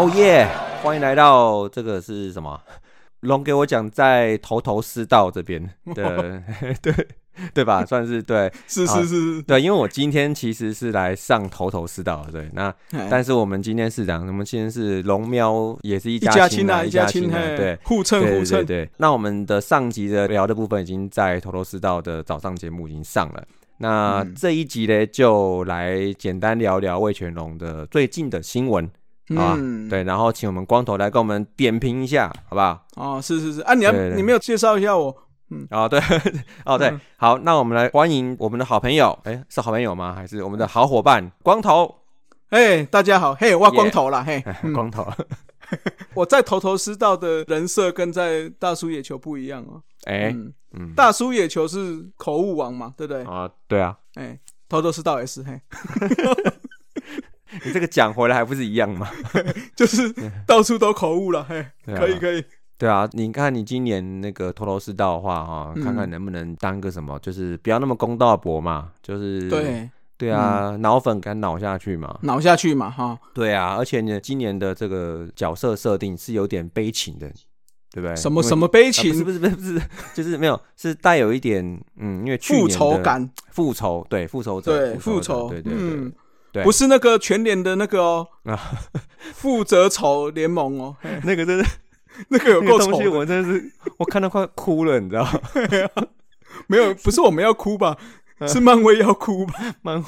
哦耶！欢迎来到这个是什么？龙给我讲在头头是道这边的，对对吧？算是对，是好是是，对，因为我今天其实是来上头头是道的，对。那但但是我们今天是讲，我们今天是龙喵，也是一一家亲啊，一一家亲，啊，对。互蹭对对互蹭，对，那我们的上集的聊的部分已经在头头是道的早上节目已经上了。那嗯这一集呢，就来简单聊聊魏全龙的最近的新闻啊，嗯，对，然后请我们光头来跟我们点评一下，好不好？哦，是是是，啊，你要你没有介绍一下我，嗯。哦，对，哦对嗯，好，那我们来欢迎我们的好朋友，哎，是好朋友吗？还是我们的好伙伴光头？哎，大家好，嘿，我光头啦，嘿，嗯光头，我在头头是道的人设跟在大叔野球不一样哦，哎，嗯，嗯，大叔野球是口误王嘛，对不对？啊，对啊，哎，头头是道也是，嘿，你这个讲回来还不是一样吗？就是到处都口误了，嘿，啊。可以可以，对啊，你看你今年那个头头是道的话，哈，嗯。看看能不能当个什么，就是不要那么公道博嘛，就是对，对啊，脑粉敢脑下去嘛，脑下去嘛，哈，对啊，而且你，今年的这个角色设定是有点悲情的，对不对？什么什么悲啊不是情不是不是不是，就是没有，是带有一点嗯，因为去复仇感，复仇，对复仇者，对，复复仇，对对对。嗯，对，不是那个全联的那个哦啊，负责丑联盟哦，那个真的 那个有够丑，我真的是我看到快哭了，你知道吗？没有，不是我们要哭吧？嗯是漫威要哭吧？漫威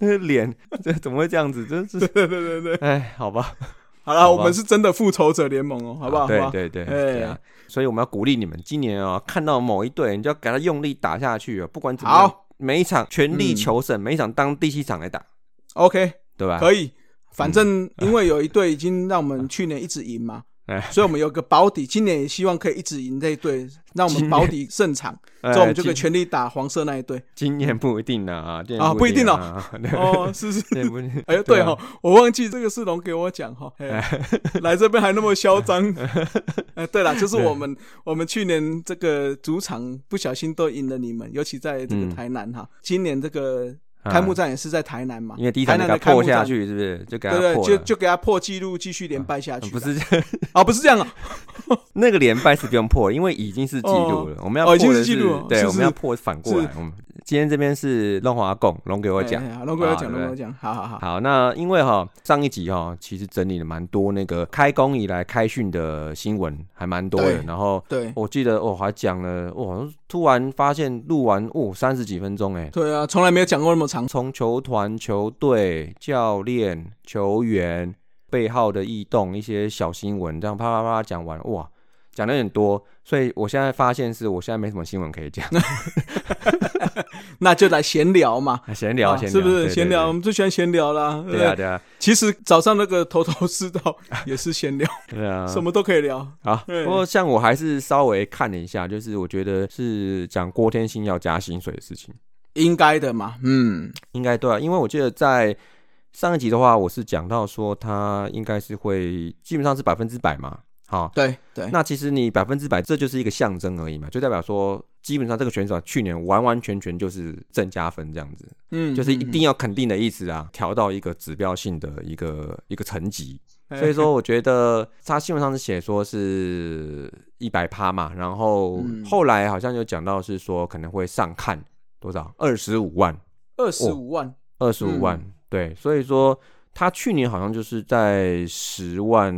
那个脸，这怎么会这样子？真是，对对对对，哎，好吧，好了，我们是真的复仇者联盟哦，好不好？对对对哎对啊！所以我们要鼓励你们，今年啊，看到某一队，你就要给他用力打下去啊！不管怎么样，好每一场全力嗯求胜，每一场当第七场来打，，OK，对吧？可以。反正 因为有一队已经让我们去年一直赢嘛哎，所以我们有个保底，今年也希望可以一直赢这一队，让我们保底胜场，哎之后我们就可以全力打黄色那一队。今年不一定啊，今年啊。不一定哦。哦，是是。哎，对哈，我忘记这个是龙给我讲哈，来这边还那么嚣张。哎，对了，就是我们我们去年这个主场不小心都赢了你们，尤其在这个嗯。台南哈，今年这个啊开幕战也是在台南嘛，因为第一场给他破。下去，是不是？就给他对对，破了就就给他破纪录，继续连败下去啦。不是这样啊，不是这样啊，那个连败是不用破，因为已经是纪录了。我们要破的是对，我们要破反过来。我们今天这边是龙华贡龙给我讲龙给我讲，龙给我讲，好好好，好，那因为哈上一集哈其实整理了蛮多那个开工以来开训的新闻，还蛮多的。然后对我记得我还讲了哇，突然发现录完哦三十几分钟哎，对啊，从来没有讲过那么长。从球团、球队、教练、球员背后的异动，一些小新闻，这样啪啪啪讲完，哇，讲的有点多，所以我现在发现是我现在没什么新闻可以讲，那就来闲聊嘛，闲聊，啊闲聊，是不是对闲聊？我？们最喜欢闲聊啦，对啊，对啊，其实早上那个头头是道 也是闲聊，对啊，什么都可以聊。好，对不过像我还是稍微看了一下，就是我觉得是讲郭天信要加薪水的事情，应该的嘛，嗯，应该对啊，因为我记得在上一集的话，我是讲到说他应该是会基本上是百分之百嘛，好，对对，那其实你百分之百，这就是一个象征而已嘛，就代表说，基本上这个选手去年完完全全就是正加分这样子，嗯就是一定要肯定的意思啊，调到一个指标性的一个一个层级。嗯所以说，我觉得他新闻上是写说是一百趴嘛，然后嗯。后来好像有讲到是说可能会上看多少二十五万，二十五万，二十五万，对，所以说他去年好像就是在十万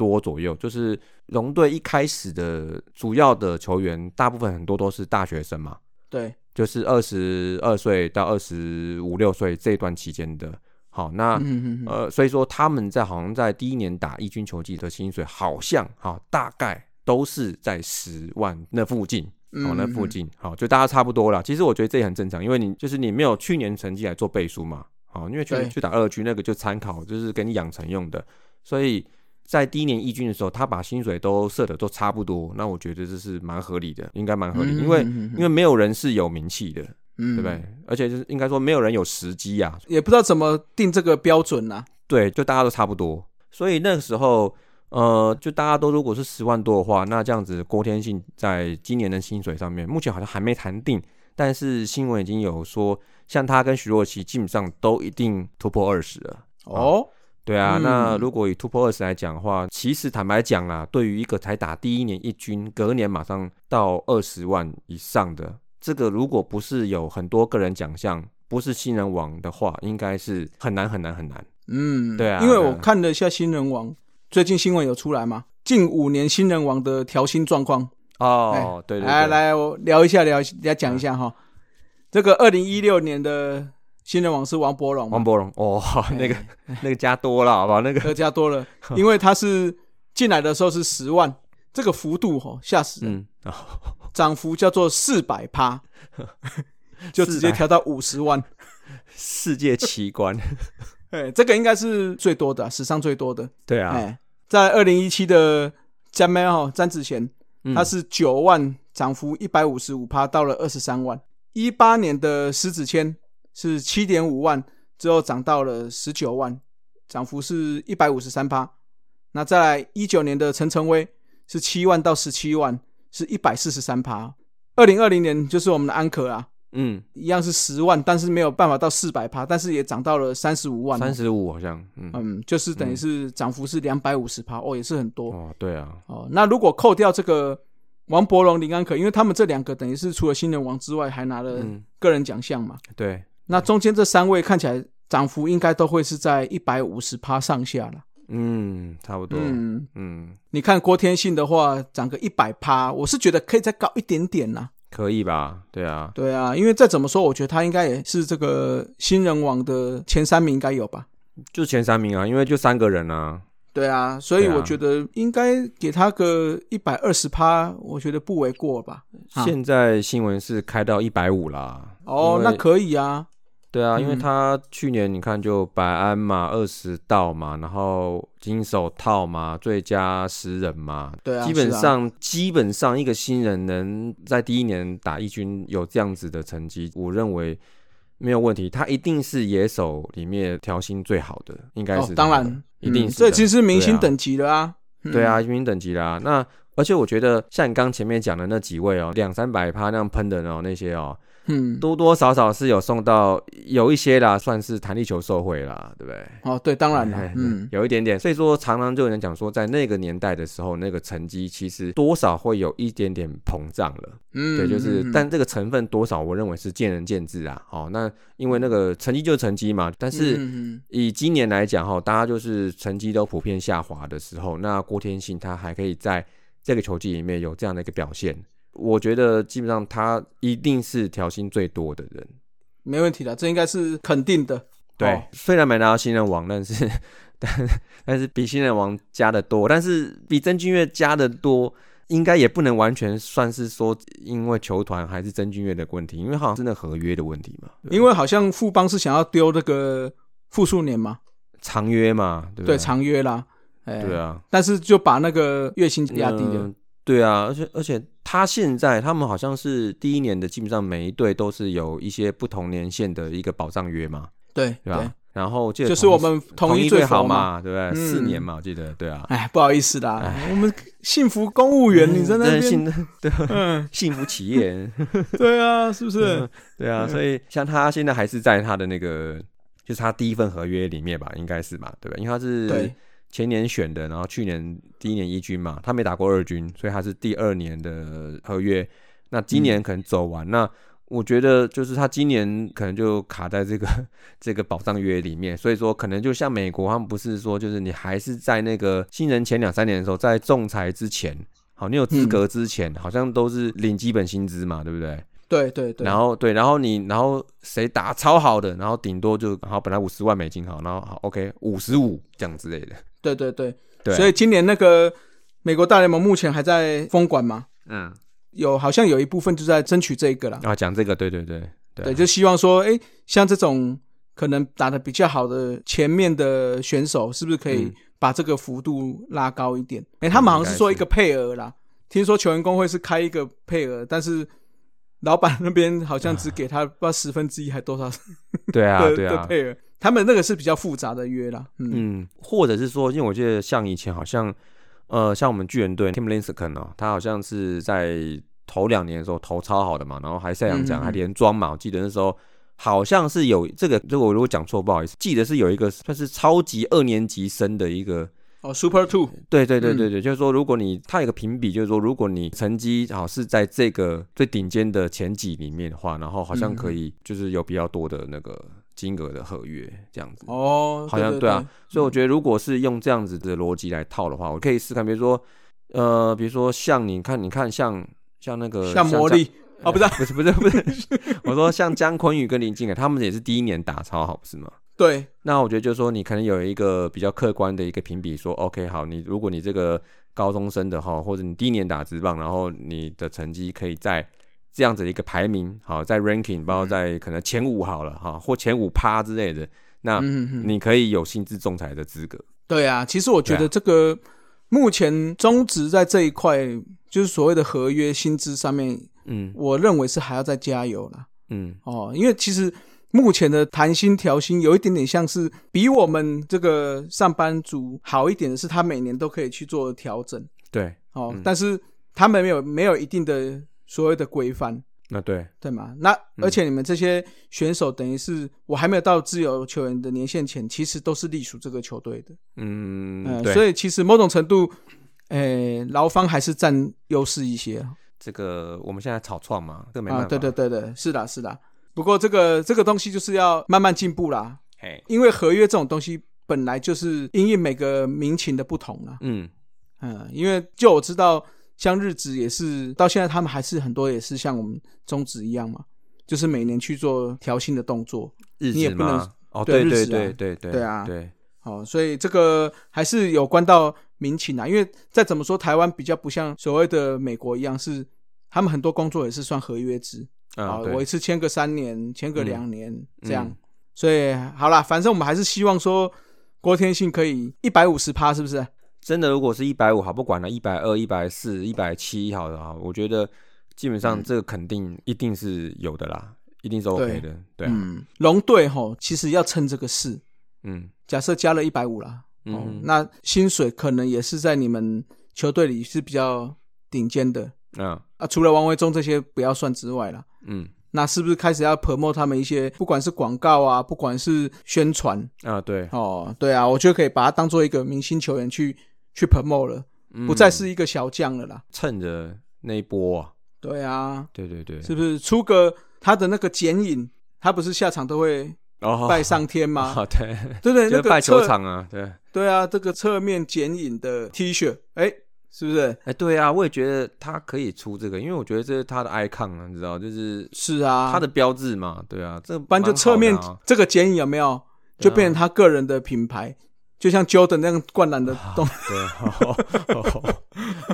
多左右，就是龙队一开始的主要的球员，大部分很多都是大学生嘛，对，就是二十二岁到二十五六岁这段期间的。好，那、呃，所以说他们在好像在第一年打一军球季的薪水，好像哈大概都是在十万那附近。哦，那附嗯，近，好，就大家差不多了。其实我觉得这也很正常，因为你就是你没有去年成绩来做背书嘛，好，因为去年去打二军那个就参考，就是给你养成用的，所以在第一年义军的时候，他把薪水都设的都差不多，那我觉得这是蛮合理的，应该蛮合理，因为嗯因为没有人是有名气的，对对不对？？而且就是应该说没有人有时机啊，也不知道怎么定这个标准呐。对，就大家都差不多，所以那个时候。呃，就大家都如果是十万多的话，那这样子郭天信在今年的薪水上面，目前好像还没谈定，但是新闻已经有说，像他跟徐若琪基本上都一定突破二十了。哦，对啊，那嗯如果以突破二十来讲的话，其实坦白讲啦，对于一个才打第一年一军，隔年马上到二十万以上的，这个如果不是有很多个人奖项，不是新人王的话，应该是很难很难很难。嗯，对啊因为我看了一下新人王，最近新闻有出来嘛，近五年新人王的调薪状况。哦，对来来，我聊一下，聊一下来讲一下哈。这个二零一六年的新人王是王柏荣，王柏荣，哦，那个那个加多了，好不好？那个呃加多了，因为他是进来的时候是十万，这个幅度哈吓死人，嗯，哦涨幅叫做四百趴，就直接调到五十万。世界奇观，哎，这个应该是最多的啊，史上最多的。对啊，哎，在二零一七的詹妹哈詹子贤，嗯。他是九万，涨幅一百五十五趴，到了二十三万。一八年的石子谦是七点五万，之后涨到了十九万，涨幅是一百五十三趴。那再来一九年的陈诚威是七万到十七万，是一百四十三趴。二零二零年就是我们的安可啊，嗯，一样是十万，但是没有办法到四百趴，但是也涨到了三十五万哦。三十五好像，嗯，嗯，就是等于是涨幅是两百五十趴，哦，也是很多。哦，对啊，哦，那如果扣掉这个王伯荣、林安可，因为他们这两个等于是除了新人王之外，还拿了嗯，个人奖项嘛。对，那中间这三位看起来涨幅应该都会是在一百五十趴上下了。嗯，差不多，嗯嗯，你看郭天信的话，涨个一百趴，我是觉得可以再高一点点啦。可以吧？对啊，对啊，因为再怎么说，我觉得他应该也是这个新人王的前三名，应该有吧？就前三名啊，因为就三个人啊，对啊，所以我觉得应该给他个一百二十趴，我觉得不为过吧。啊现在新闻是开到一百五啦。哦，那可以啊。对啊，因为嗯他去年你看就百安嘛，二十道嘛，然后金手套嘛，最佳十人嘛，对啊，基本上、基本上一个新人能在第一年打一军有这样子的成绩，我认为没有问题。他一定是野手里面调薪最好的，应该哦是、，当然，嗯一定是的这其实是明星等级的啊。嗯对啊，，明星等级啦。那而且我觉得像你刚前面讲的那几位哦，两三百趴那样喷的哦，那些哦，嗯，多多少少是有送到有一些啦，算是弹力球受贿啦，对不对？哦，对，当然嗯，有一点点，所以说常常就有人讲说，在那个年代的时候，那个成绩其实多少会有一点点膨胀了。嗯，对，就是，嗯但这个成分多少，我认为是见仁见智啊。哦，那因为那个成绩就是成绩嘛，但是以今年来讲，哈，大家就是成绩都普遍下滑的时候，那郭天信他还可以在这个球季里面有这样的一个表现，我觉得基本上他一定是调薪最多的人。没问题的，这应该是肯定的。对，哦虽然没拿到新人王，但是但但是比新人王加的多，但是比曾俊岳加的多，应该也不能完全算是说因为球团还是曾俊岳的问题，因为好像真的合约的问题嘛，因为好像富邦是想要丢那个复数年嘛，长约嘛，对？长约啦，哎，对，啊，但是就把那个月薪压低了嗯。对啊，而且而且他现在他们好像是第一年的，基本上每一队都是有一些不同年限的一个保障约嘛，对对吧？然后记得就是我们统统一最最好嘛。嘛，对不对？嗯四年嘛，我记得，对啊。哎，不好意思啦哎，我们幸福公务员，你在那边，真的幸对嗯，幸福企业，对啊，是不是？对啊，嗯所以像他现在还是在他的那个，就是他第一份合约里面吧，应该是嘛，对吧？因为他是对前年选的，然后去年第一年一军嘛，他没打过二军，所以他是第二年的合约。那今年可能走完，那我觉得就是他今年可能就卡在这个 这个保障约里面，所以说可能就像美国，他们不是说就是你还是在那个新人前两三年的时候，在仲裁之前，好，你有资格之前，好像都是领基本薪资嘛，对不对？对对对，然后对，然后你然后谁打超好的，然后顶多就然后本来五十万美金好，然后好 OK 五十五这样之类的。对对对，对。啊，所以今年那个美国大联盟目前还在封管嘛，嗯，有好像有一部分就在争取这个了。啊讲这个，对对对对。啊对，就希望说，哎，像这种可能打的比较好的前面的选手，是不是可以嗯。把这个幅度拉高一点？哎、他们好像是。说一个配额啦，听说球员工会是开一个配额，但是老板那边好像只给他不知道十分之一还多少 对啊的对啊，的配额，他们那个是比较复杂的约啦。嗯，嗯，或者是说，因为我记得像以前好像呃，像我们巨人队 Tim Lincecum 哦，他好像是在头两年的时候投超好的嘛，然后还赛扬奖嗯嗯嗯还连庄嘛，我记得那时候好像是有这个，这个我如果讲错不好意思，记得是有一个算是超级二年级生的一个。哦，Super Two，对对对对对，就是说，如果你它有个评比，就是说，如果你成绩好是在这个最顶尖的前几里面的话，然后好像可以就是有比较多的那个金额的合约这样子。哦，好像对啊，所以我觉得如果是用这样子的逻辑来套的话，我可以试看，比如说，呃，比如说像你看，你看像像那个像魔力哦，不是不是不是不是，我说像姜昆宇跟林敬凯，他们也是第一年打超好，不是吗？对，那我觉得就是说，你可能有一个比较客观的一个评比，说 OK 好，你如果你这个高中生的哈，或者你第一年打职棒，然后你的成绩可以在这样子的一个排名，好，在 ranking，包括在可能前五好了哈，或前五趴之类的，那你可以有薪资仲裁的资格。对啊，其实我觉得这个目前中职在这一块，就是所谓的合约薪资上面，嗯，我认为是还要再加油了。嗯，哦，因为其实。目前的谈薪调薪有一点点像是比我们这个上班族好一点的是，他每年都可以去做调整。对，哦，但是他们没有没有一定的所谓的规范。那对对嘛？那而且你们这些选手等于是我还没有到自由球员的年限前，其实都是隶属这个球队的。嗯，所以其实某种程度，诶，劳方还是占优势一些。这个我们现在草创嘛，这个没办法。对对对对，是的，是的。不过这个这个东西就是要慢慢进步啦，因为合约这种东西本来就是因应每个民情的不同啊。嗯嗯，因为就我知道，像日子也是到现在，他们还是很多也是像我们中职一样嘛，就是每年去做调薪的动作。日子吗？哦，对对对对对，对啊，对。好，所以这个还是有关到民情啊，因为再怎么说，台湾比较不像所谓的美国一样，是他们很多工作也是算合约制。啊，我一次签个三年，签个两年这样，所以好啦，反正我们还是希望说郭天信可以一百五十趴，是不是？真的，如果是一百五，好不管了，一百二、一百四、一百七，好的啊，我觉得基本上这个肯定一定是有的啦，一定是 OK 的。对，嗯，龙队吼，其实要趁这个事，嗯，假设加了一百五啦，嗯，那薪水可能也是在你们球队里是比较顶尖的。啊啊！除了王维忠这些不要算之外啦，嗯，那是不是开始要 promote 他们一些，不管是广告啊，不管是宣传啊？对，哦，对啊，我觉得可以把他当做一个明星球员去去 promote 了，不再是一个小将了啦。趁着那一波啊，对啊，对对对，是不是出个他的那个剪影？他不是下场都会拜上天吗？对对对，那个拜球场啊，对对啊，这个侧面剪影的 T 恤，哎。是不是？哎，对啊，我也觉得他可以出这个，因为我觉得这是他的 icon 啊，你知道，就是是啊，他的标志嘛，对啊，这不然就侧面这个剪影有没有，就变成他个人的品牌，就像 Jordan 那样灌篮的动，对，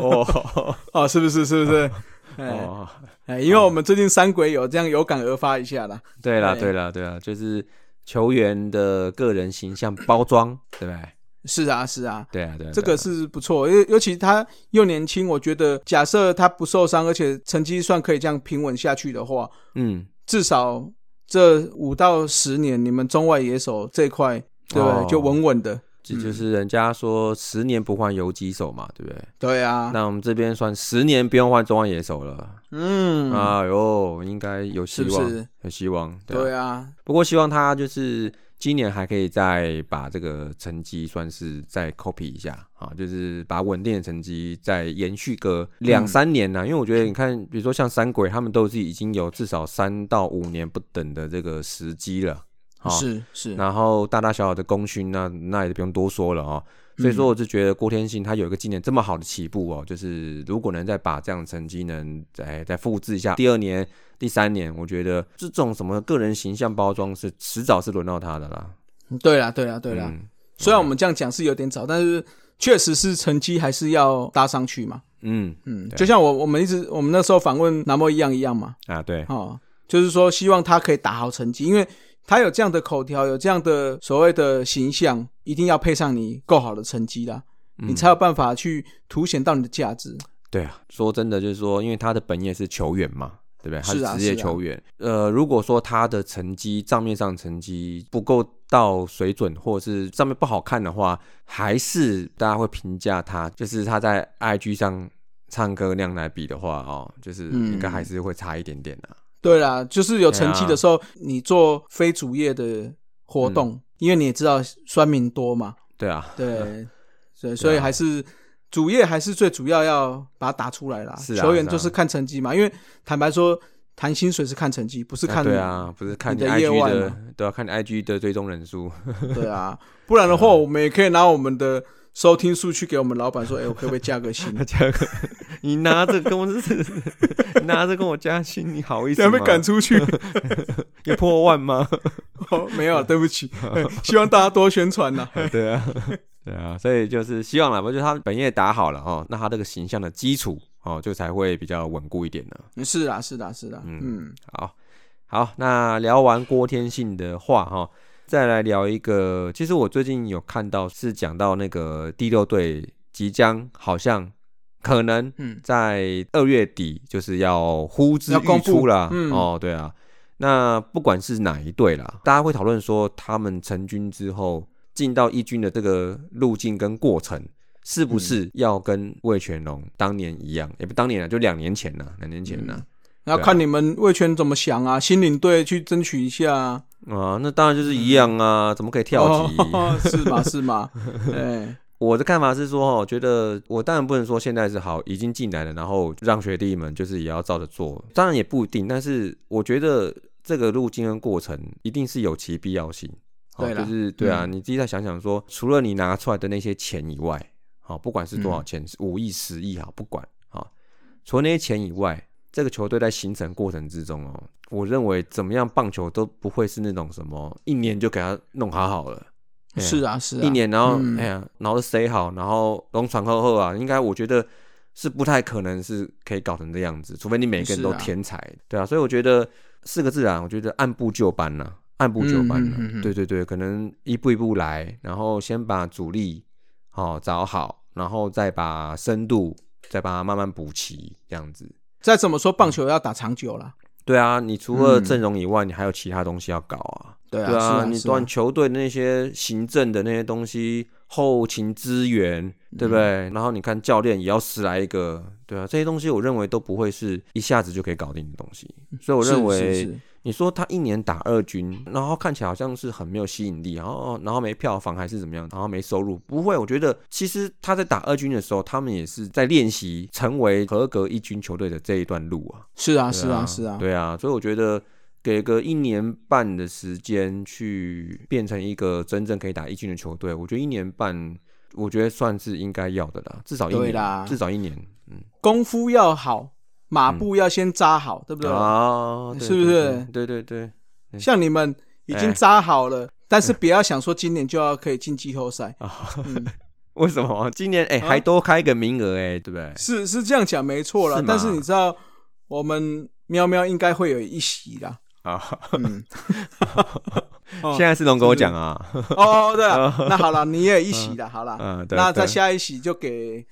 哦哦，是不是？是不是？哦，哎，因为我们最近三鬼有这样有感而发一下啦。对啦，对啦，对啦，就是球员的个人形象包装，对不对？是啊，是啊，对啊，对，这个是不错，因为尤其他又年轻，我觉得假设他不受伤，而且成绩算可以这样平稳下去的话，嗯，至少这五到十年，你们中外野手这块，对不对？就稳稳的。这就是人家说十年不换游击手嘛，对不对？对啊。那我们这边算十年不用换中外野手了。嗯，哎呦，应该有希望，有希望。对啊。不过希望他就是。今年还可以再把这个成绩算是再 copy 一下啊，就是把稳定的成绩再延续个两三年呢。因为我觉得你看，比如说像三鬼，他们都是已经有至少三到五年不等的这个时机了。是是。然后大大小小的功勋，那那也不用多说了哦。所以说，我就觉得郭天信他有一个今年这么好的起步哦，就是如果能再把这样的成绩能再再复制一下，第二年。第三年，我觉得这种什么个人形象包装是迟早是轮到他的啦。对啦，对啦，对啦。虽然我们这样讲是有点早，但是确实是成绩还是要搭上去嘛。嗯嗯，就像我我们一直我们那时候访问南莫一样一样嘛。啊，对。哦，就是说希望他可以打好成绩，因为他有这样的口条，有这样的所谓的形象，一定要配上你够好的成绩啦，你才有办法去凸显到你的价值。对啊，说真的，就是说，因为他的本业是球员嘛。对不对？他是职业球员。呃，如果说他的成绩账面上成绩不够到水准，或者是上面不好看的话，还是大家会评价他，就是他在 IG 上唱歌那样来比的话，哦，就是应该还是会差一点点的。对啦，就是有成绩的时候，你做非主业的活动，因为你也知道酸民多嘛，对啊，对，所以，所以还是主业还是最主要要把它打出来啦。球员就是看成绩嘛，因为坦白说，谈薪水是看成绩，不是看对啊，不是看你你的业 IG 的外嘛，对啊，看你 IG 的追踪人数，对啊，不然的话，我们也可以拿我们的收听数去给我们老板说，哎、我可不可以加个薪？加个，你拿着跟我 拿着跟我加薪，你好意思这样吗？被赶出去？有破万吗？哦，没有，对不起，希望大家多宣传呐。对啊，对啊，所以就是希望啦，我觉得他本业打好了哦，那他这个形象的基础哦，就才会比较稳固一点呢。是啊，是的，是的，嗯，好，好，那聊完郭天信的话哈，再来聊一个，其实我最近有看到是讲到那个第六队即将好像可能嗯在二月底就是要呼之欲出啦。嗯哦，对啊，那不管是哪一队啦，大家会讨论说他们成军之后进到一军的这个路径跟过程。是不是要跟魏全龙当年一样？也不当年了，就两年前了，两年前了。那对啊看你们魏全怎么想啊，新领队去争取一下啊。啊，那当然就是一样啊，怎么可以跳级？哦是吗？是吗？哎，我的看法是说，哦，我觉得我当然不能说现在是好，已经进来了，然后让学弟们就是也要照着做，当然也不一定，但是我觉得这个路径跟过程一定是有其必要性。对啦就是对啊，嗯你自己再想想说，除了你拿出来的那些钱以外，好，不管是多少钱，五亿、十亿，好，不管，啊，除了那些钱以外，这个球队在形成过程之中哦，我认为怎么样棒球都不会是那种什么一年就给他弄好好了。是啊，是啊，一年，然后、嗯哎呀，然后塞好，然后龙传后后啊，应该我觉得是不太可能是可以搞成这样子，除非你每个人都天才，对啊，所以我觉得四个字啊，我觉得按部就班呐、按部就班呐、嗯嗯嗯嗯对对对，可能一步一步来，然后先把主力好、找好，然后再把深度再把它慢慢补齐，这样子。再怎么说，棒球要打长久了。对啊，你除了嗯阵容以外，你还有其他东西要搞啊。对啊，对是啊，你是啊断球队那些行政的那些东西、后勤资源，对不对？嗯然后你看教练也要十来一个，对啊，这些东西我认为都不会是一下子就可以搞定的东西。所以我认为，你说他一年打二军，然后看起来好像是很没有吸引力，然后然后没票房还是怎么样，然后没收入，不会。我觉得其实他在打二军的时候，他们也是在练习成为合格一军球队的这一段路啊。是啊，对是啊，是啊，对啊，所以我觉得给个一年半的时间去变成一个真正可以打一军的球队，我觉得一年半，我觉得算是应该要的啦，至少一年，至少一年，嗯，功夫要好，马步要先扎好，对不对？啊，对是不是？对对对对像你们已经哎。扎好了，但是不要想说今年就要可以进季后赛，为什么？今年哎、啊？还多开一个名额哎、对不对？是是这样讲没错啦是。吗？但是你知道，我们喵喵应该会有一席啦。啊，嗯，哦。现在是龙跟我讲啊，哦，对了，那好了，你也有一席了，好了，那对在下一席就给，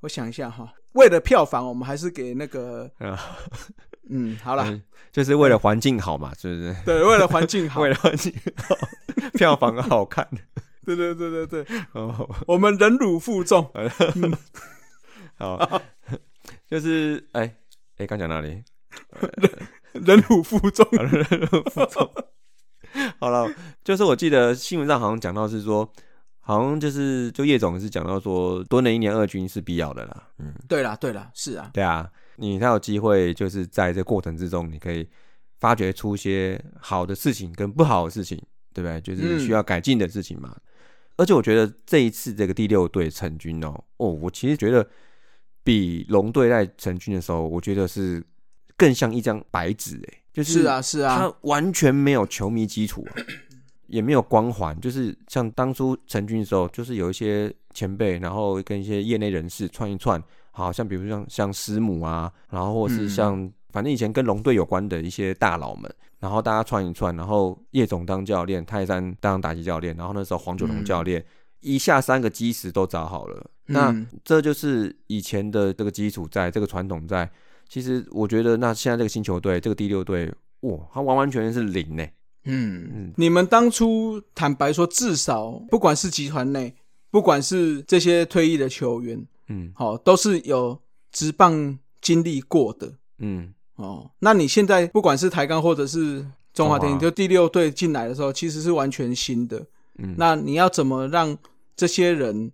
我想一下哈，为了票房，我们还是给那个，啊 嗯，好了，嗯就是为了环境好嘛，是不是？对，为了环境好。为，了环境好，票房好看。对对对对对，哦。我们忍辱负重，好，就是哎哎，刚讲哪里？忍辱负重。忍辱负重，好了，就是我记得新闻上好像讲到是说，好像就是就叶总是讲到说，多了一年二军是必要的啦。嗯，对啦对啦，是啊，对啊，你才有机会就是在这过程之中，你可以发掘出一些好的事情跟不好的事情，对不对？就是需要改进的事情嘛。而且我觉得这一次这个第六队成军哦，哦，我其实觉得比龙队在成军的时候，我觉得是更像一张白纸哎，就是是啊是啊，他完全没有球迷基础、啊，也没有光环，就是像当初成军的时候，就是有一些前辈，然后跟一些业内人士串一串，好像比如像像师母啊，然后或是嗯像、反正以前跟龙队有关的一些大佬们，然后大家串一串，然后叶总当教练，泰山当打击教练，然后那时候黄九龙嗯教练。一下三个基石都找好了，那嗯这就是以前的这个基础在，这个传统在。其实我觉得，那现在这个新球队，这个第六队，哇，它完完全全是零呢。嗯。嗯，你们当初坦白说，至少不管是集团内，不管是这些退役的球员，嗯。好、都是有职棒经历过的。嗯。哦，那你现在不管是台钢或者是中华电信，就第六队进来的时候，其实是完全新的。嗯，那你要怎么让这些人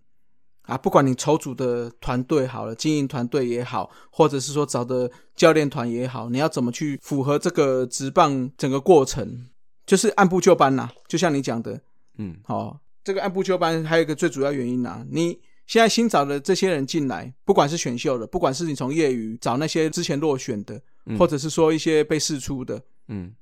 啊，不管你筹组的团队好了，经营团队也好，或者是说找的教练团也好，你要怎么去符合这个职棒整个过程，就是按部就班啦、就像你讲的，嗯哦，这个按部就班还有一个最主要原因啊，你现在新找的这些人进来，不管是选秀的，不管是你从业余找那些之前落选的，嗯或者是说一些被试出的，嗯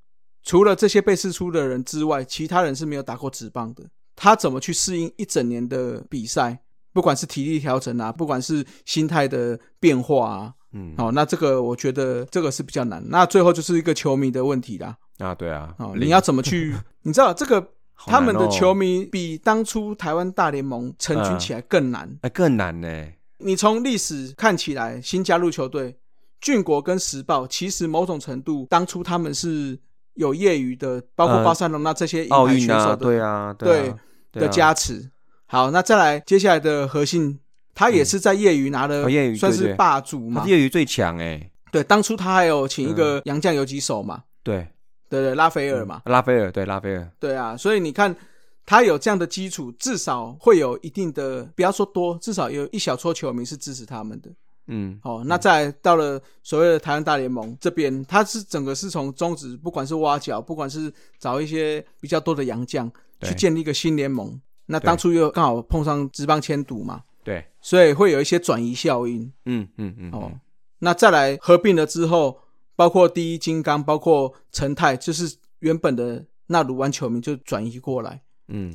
除了这些被试出的人之外，其他人是没有打过职棒的。他怎么去适应一整年的比赛？不管是体力调整啊，不管是心态的变化啊，嗯，哦，那这个我觉得这个是比较难。那最后就是一个球迷的问题啦。啊，对啊，哦，你要怎么去？你知道这个他们的哦。球迷比当初台湾大联盟成军起来更难。哎更难呢，你从历史看起来，新加入球队俊国跟时报，其实某种程度当初他们是有业余的，包括呃巴塞隆那这些银奥运选手的、对啊，对啊对的啊。加持。好，那再来接下来的核心，他也是在业余拿了哦业余算是霸主嘛。他。业余最强哎，对，当初他还有请一嗯。个洋将游击手嘛，对，对对，拉斐尔嘛，拉斐尔对拉斐尔，对啊，所以你看。他有这样的基础，至少会有一定的，不要说多，至少有一小撮球迷是支持他们的。嗯哦，那再来到了所谓的台湾大联盟这边，它是整个是从中职，不管是挖角，不管是找一些比较多的洋将去建立一个新联盟。那当初又刚好碰上职棒迁赌嘛，对，所以会有一些转移效应。嗯嗯嗯哦，那再来合并了之后，包括第一金刚，包括陈泰，就是原本的那鲁湾球迷就转移过来。嗯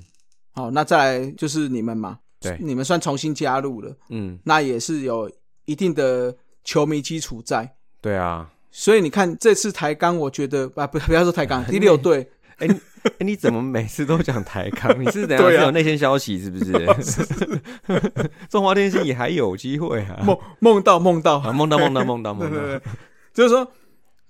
好、那再来就是你们嘛，对你们算重新加入了，嗯那也是有一定的球迷基础在。对啊，所以你看这次台钢，我觉得啊，不不要说台钢，第六队哎你怎么每次都讲台康？你是怎样对啊是有内线消息是不是？中华电信也还有机会啊！梦梦到梦到，啊梦到梦到梦到梦对对对到，，就是说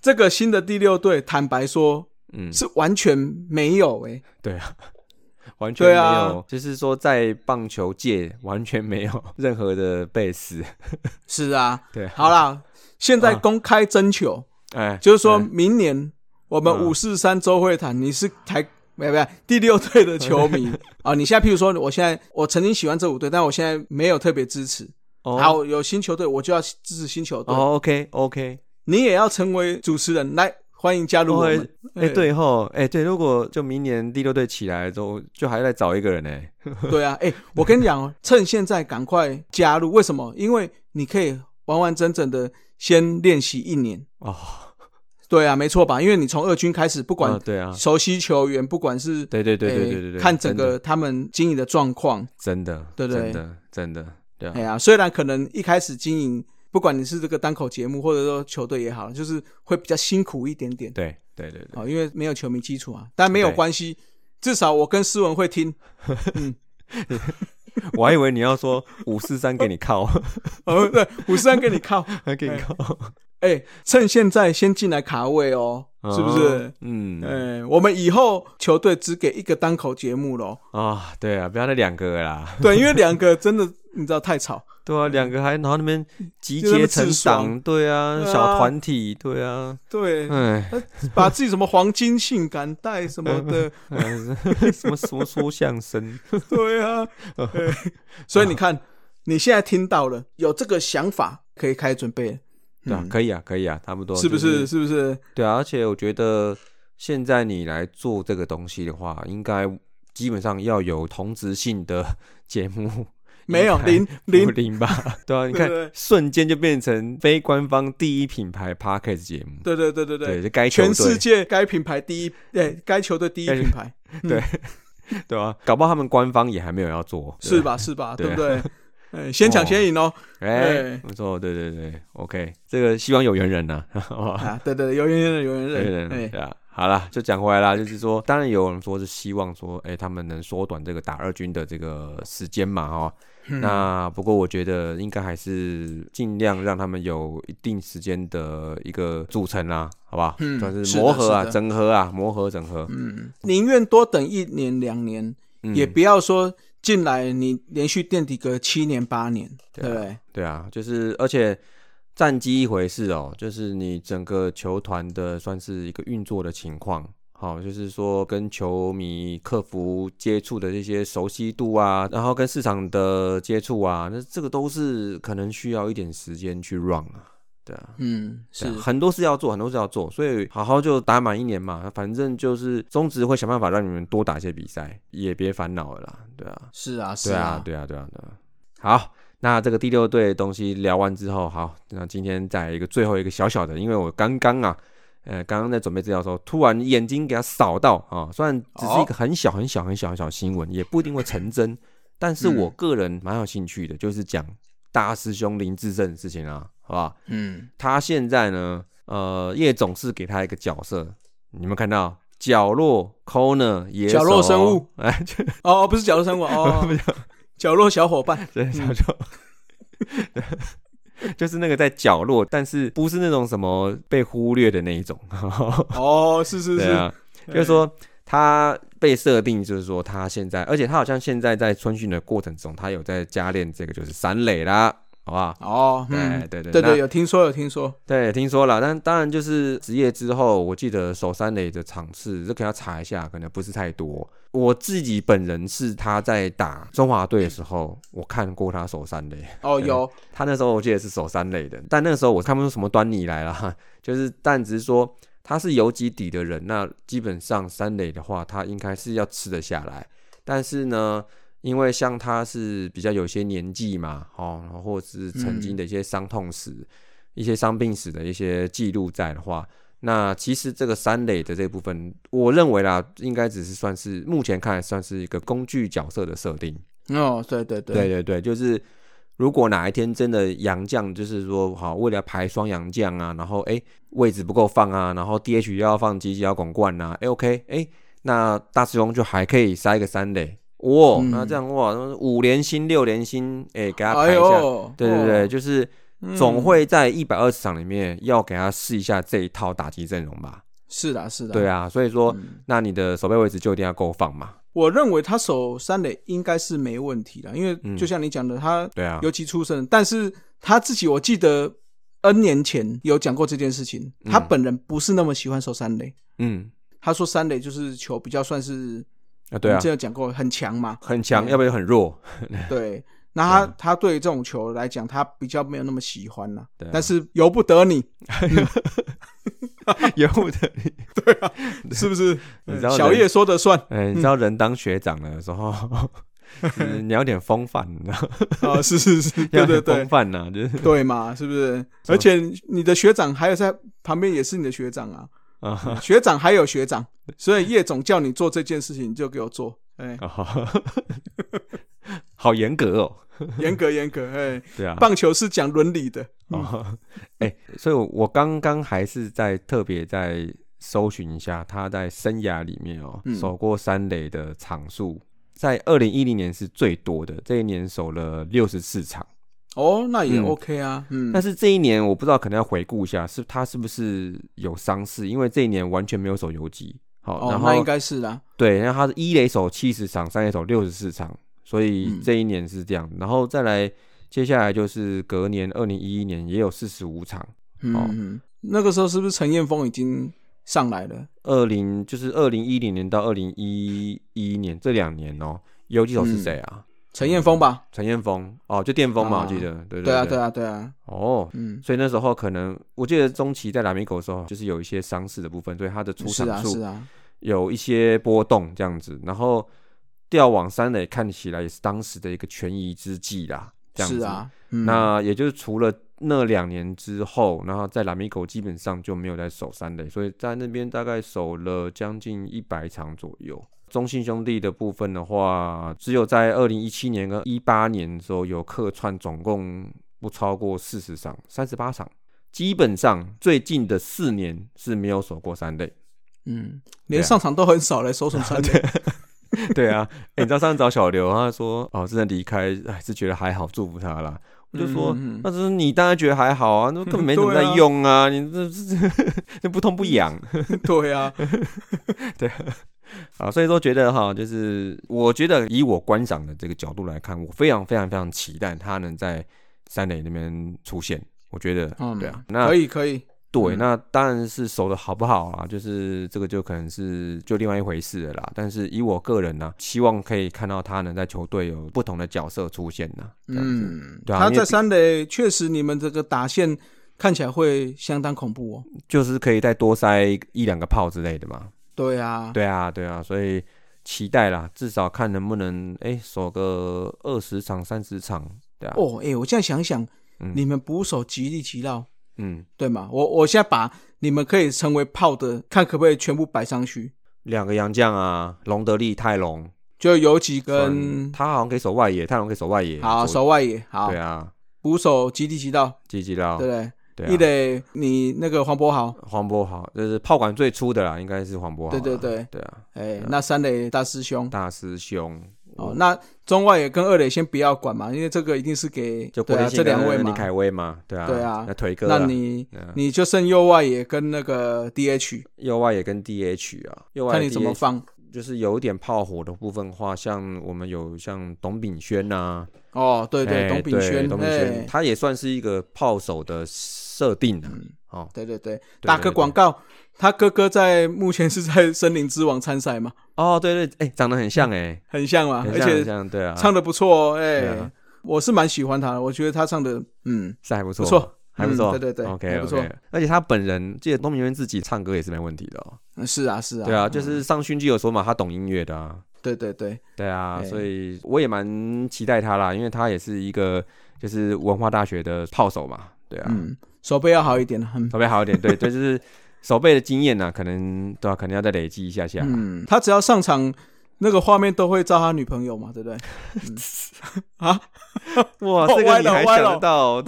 这个新的第六队，坦白说嗯，是完全没有诶、对啊，完全没有，就是说在棒球界完全没有 任何的 base。是啊，对，好啦，现在啊。公开征求，哎，就是说哎。明年我们嗯五四三周会谈，你是台。没有没有第六队的球迷。啊，你现在譬如说，我现在我曾经喜欢这五队，但我现在没有特别支持。哦。好，有新球队，我就要支持新球队。哦，OK OK，你也要成为主持人，来欢迎加入我们。哎，对吼，哎对，如果就明年第六队起来之后，就还在找一个人呢。对啊，哎、我跟你讲哦，趁现在赶快加入。为什么？因为你可以完完整整的先练习一年。哦，对啊，没错吧？因为你从二军开始，不管啊对啊，熟悉球员，不管是对对对对哎对对对，看整个他们经营的状况。真的，对不对真的真的，对啊，哎呀，虽然可能一开始经营，不管你是这个单口节目，或者说球队也好，就是会比较辛苦一点点。对对对对，哦，因为没有球迷基础啊，但没有关系，至少我跟思文会听。嗯我还以为你要说五四三给你靠，哦，对，五四三给你靠。还 给你靠，哎、趁现在先进来卡位哦，是不是？嗯哎、我们以后球队只给一个单口节目咯。啊，对啊，不要那两个啦，对，因为两个真的你知道太吵。对啊，两个还然后那边集结成党，对啊，小团体，对啊，对，哎，把自己什么黄金性感带什么的，哎什么什么说相声，对啊。对所以你看，你现在听到了有这个想法，可以开始准备了。对可以啊，可以啊，差不多，是不？是是不是？对啊，而且我觉得现在你来做这个东西的话，应该基本上要有同质性的节目。没有零零，零吧？对啊，你看瞬间就变成非官方第一品牌 podcast 节目。对对对对对，对，就该球全世界该品牌第一，对 该球队第一品牌，对对啊，搞不好他们官方也还没有要做，是？吧？是吧？对对不对？哎，先抢先赢哦！哎哎，不错，对对对，OK，这个希望有缘人呐，好 不对对，有缘人，有缘人，人，哎，对啊。好了，就讲回来啦，就是说，当然有人说是希望说，哎、他们能缩短这个打二军的这个时间嘛，哦，嗯。那不过我觉得应该还是尽量让他们有一定时间的一个组成啦，好不好？嗯算是磨合啊、整合啊、磨合整合，嗯，宁愿多等一年两年，嗯。也不要说进来你连续垫底个七年八年，对不对？对啊，就是而且战绩一回事哦，就是你整个球团的算是一个运作的情况。好，就是说跟球迷、客服接触的这些熟悉度啊，然后跟市场的接触啊，那这个都是可能需要一点时间去 run 啊。对啊，嗯，是。很多事要做，很多事要做，所以好好就打满一年嘛，反正就是中职会想办法让你们多打一些比赛，也别烦恼了啦，对啊，是啊，是对啊，对啊，对啊，对啊。好，那这个第六队的东西聊完之后，好，那今天再一个最后一个小小的，因为我刚刚啊，呃，刚刚在准备资料的时候，突然眼睛给它扫到啊，虽然只是一个很小很小很小很小新闻，也不一定会成真，但是我个人蛮有兴趣的，就是讲大师兄林志胜的事情啊。好吧，嗯，他现在呢，呃，叶总是给他一个角色，你们看到？角落 corner 野角落生物，哎，哦，不是角落生物哦，角落小伙伴，对，角落，就是那个在角落，但是不是那种什么被忽略的那一种，哦，是是是，啊，就是说他被设定，就是说他现在，而且他好像现在在春训的过程中，他有在加练这个就是三垒啦。好不好？哦，对对对对对，有听说有听说，对，听说了。但当然就是职业之后，我记得守三垒的场次，这可能要查一下，可能不是太多。我自己本人是他在打中华队的时候，我看过他守三垒。哦，有他那时候我记得是守三垒的，但那个时候我看不出什么端倪来了。就是但只是说他是游击底的人，那基本上三垒的话，他应该是要吃得下来。但是呢？因为像他是比较有些年纪嘛，哦，或者是曾经的一些伤痛史、一些伤病史的一些记录在的话，那其实这个三垒的这部分，我认为啦，应该只是算是目前看来算是一个工具角色的设定。哦，对对对，对对对，就是如果哪一天真的洋将，就是说好为了排双洋将啊，然后哎位置不够放啊，然后 DH 要放机，要拱冠呐，哎 OK，哎那大师兄就还可以塞一个三垒。哇，那这样哇，五连星、六连星，哎，给他排一下，对对对，就是总会在一百二十场里面要给他试一下这一套打击阵容吧？是的，是的，对啊，所以说，那你的守备位置就一定要够放嘛。我认为他守三垒应该是没问题的，因为就像你讲的，他对啊，尤其出身，但是他自己我记得 N 年前有讲过这件事情，他本人不是那么喜欢守三垒，嗯，他说三垒就是球比较算是。啊，对啊，之前讲过很强嘛，很强，要不要很弱？对，那他他对这种球来讲，他比较没有那么喜欢了。但是由不得你，由不得你，对啊，是不是？小叶说的算。哎，你知道人当学长的时候，你要点风范，你知道？啊，是是是，对对对，风范呐，就是对嘛，是不是？而且你的学长还有在旁边，也是你的学长啊。啊，学长还有学长，所以叶总叫你做这件事情，你就给我做。哎，好严格哦，严格严格。哎，对啊，棒球是讲伦理的。哦，哎，所以我刚刚还是在特别在搜寻一下他在生涯里面哦守过三垒的场数，在二零一零年是最多的，这一年守了六十四场。哦，那也 OK 啊，嗯，但是这一年我不知道，可能要回顾一下，是他是不是有伤势？因为这一年完全没有守游击，好，然后应该是啦，对，然后他是一垒手七十场，三垒手六十四场，所以这一年是这样。然后再来，接下来就是隔年二零一一年也有四十五场，嗯，那个时候是不是陈彦峰已经上来了？二零就是二零一零年到二零一一年这两年哦，游击手是谁啊？陈彦峰吧，陈彦峰哦，就巅峰嘛，我记得，对对对啊，对。啊，对啊，哦，嗯，所以那时候可能我记得中期在拉米狗的时候，就是有一些伤势的部分，所以他的出场数有一些波动这样子，然后调往三垒看起来也是当时的一个权宜之计啦，这样子。啊，那也就是除了那两年之后，然后在拉米狗基本上就没有在守三垒，所以在那边大概守了将近一百场左右。中信兄弟的部分的话，只有在二零一七年跟一八年的时候有客串，总共不超过四十场，三十八场。基本上最近的四年是没有守过三垒，嗯，连上场都很少来守什么三垒？对啊，你知道上次找小刘，他说哦，真的离开还是觉得还好，祝福他啦。我就说，那是你当然觉得还好啊，那根本没怎么在用啊，你这这这不痛不痒。对啊，对。啊，所以说觉得哈，就是我觉得以我观赏的这个角度来看，我非常非常非常期待他能在三垒那边出现。我我觉得，嗯，对啊，那可以可以，对，嗯那当然是守的好不好啊，就是这个就可能是就另外一回事了啦。但是以我个人呢、希望可以看到他能在球队有不同的角色出现呢。嗯，他在对啊他在三垒确实你们这个打线看起来会相当恐怖哦。就是可以再多塞一两个炮之类的嘛。对啊，对啊，对啊，所以期待啦，至少看能不能哎守个二十场、三十场，对啊，哦，哎，我现在想想，嗯。你们捕手吉利吉绕，嗯，对吗？我我现在把你们可以成为炮的，看可不可以全部摆上去，两个洋将啊，隆德利、泰隆。就有几算跟他好像可以守外野，泰隆可以守外野，好守外野，好。对啊，捕手吉利吉绕，基基到对不对？对啊。一垒你那个黄博豪，黄博豪，就是炮管最粗的啦，应该是黄博豪。对对对。对啊，哎，那三垒大师兄。大师兄。哦，那中外也跟二垒先不要管嘛，因为这个一定是给就郭对这两位嘛。李凯威嘛，对啊，对啊。那腿哥那啊，你啊。你就剩右外野跟那个 DH，右外野跟 DH 啊，右外野看你怎么放。就是有一点炮火的部分话，像我们有像董炳轩呐，哦，对对，哎董炳轩，董炳轩，哎，他也算是一个炮手的设定啊。哦，对对对，打个广告，他哥哥在目前是在 森林之王参赛嘛，哦，对对，哎，长得很像哎，很像嘛，而且像，对啊，唱的不错哦，哎，我是蛮喜欢他的，我觉得他唱的，嗯，是还不错，不错。还不错，嗯对对对，OK 还不错。而且他本人，记得东明渊自己唱歌也是没问题的哦。是啊是啊，对啊，嗯。就是上勋基有说嘛，他懂音乐的啊。对对对，对啊，哎。所以我也蛮期待他啦，因为他也是一个就是文化大学的炮手嘛。对啊，嗯，手背要好一点，嗯手背好一点，对 对，就是手背的经验呢，可能对吧、可能要再累积一下下。嗯，他只要上场。那个画面都会照他女朋友嘛，对不对？啊，哇，哦这个歪你还想得到？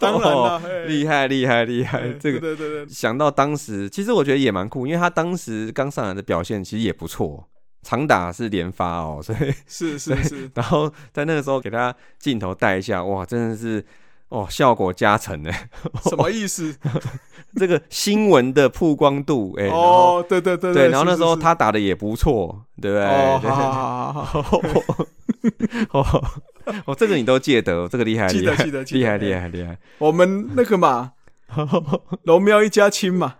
当然厉害厉害厉害！哎这个对对对对，想到当时，其实我觉得也蛮酷，因为他当时刚上来的表现其实也不错，长打是连发哦，所以是是是，然后在那个时候给他镜头带一下，哇，真的是哦，效果加成呢。什么意思？这个新闻的曝光度，哎、哦，对对对对，然后那时候他打的也不错，对不对？哦，对好好好好好，哦，哦，这个你都记得，这个厉害，记得厉害记得厉害，厉害，厉害。我们那个嘛，龙喵一家亲嘛，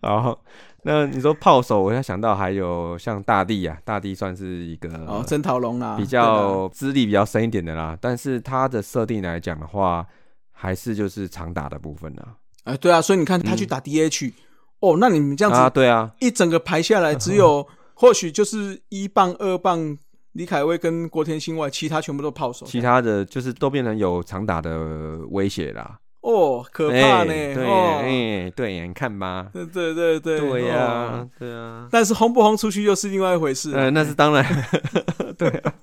啊后，那你说炮手，我要想到还有像大地啊，大地算是一个哦，真桃龙啦，比较资历比较深一点的啦，但是他的设定来讲的话，还是就是长打的部分啦。吧哎，对啊，所以你看他去打 DH，哦，那你们这样子啊，子对啊，一整个排下来，只有 或许就是一棒、二棒李凯威跟郭天兴外，其他全部都炮手，其他的就是都变成有长打的威胁啦。哦，可怕呢，哦，哎，对，你看吧，对对对对，对呀哦，对啊，但是轰不轰出去又是另外一回事，呃，那是当然，对啊，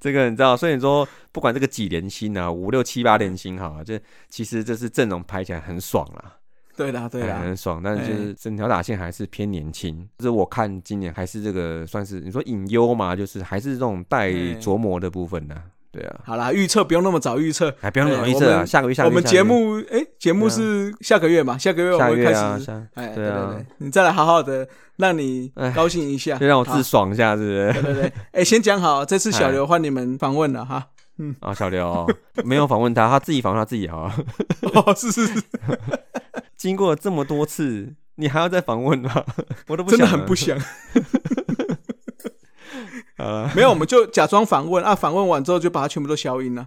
这个你知道，所以你说不管这个几连星啊，五六七八连星哈，这其实这是阵容排起来很爽啦，对啦对哎啦，很爽，但是就是整条打线还是偏年轻，就是我看今年还是这个算是你说隐忧嘛，就是还是这种待哎琢磨的部分呢，对啊，好啦，预测不用那么早预测，还不用哎容易测啊，下个月下个月我们节目哎，节目是下个月嘛，下个月我们会开始，哎，对啊。对，你再来好好的，让你哎。高兴一下，就让我好自爽一下，是不是？对对对，哎，先讲好，这次小哎。刘换你们访问了哈，嗯。啊，小刘哦。没有访问他，他自己访问他自己好。了。哦，是是是，经过了这么多次，你还要再访问吗？我都不真的想很不想。啊，没有，我们就假装访问啊，访问完之后就把它全部都消音了。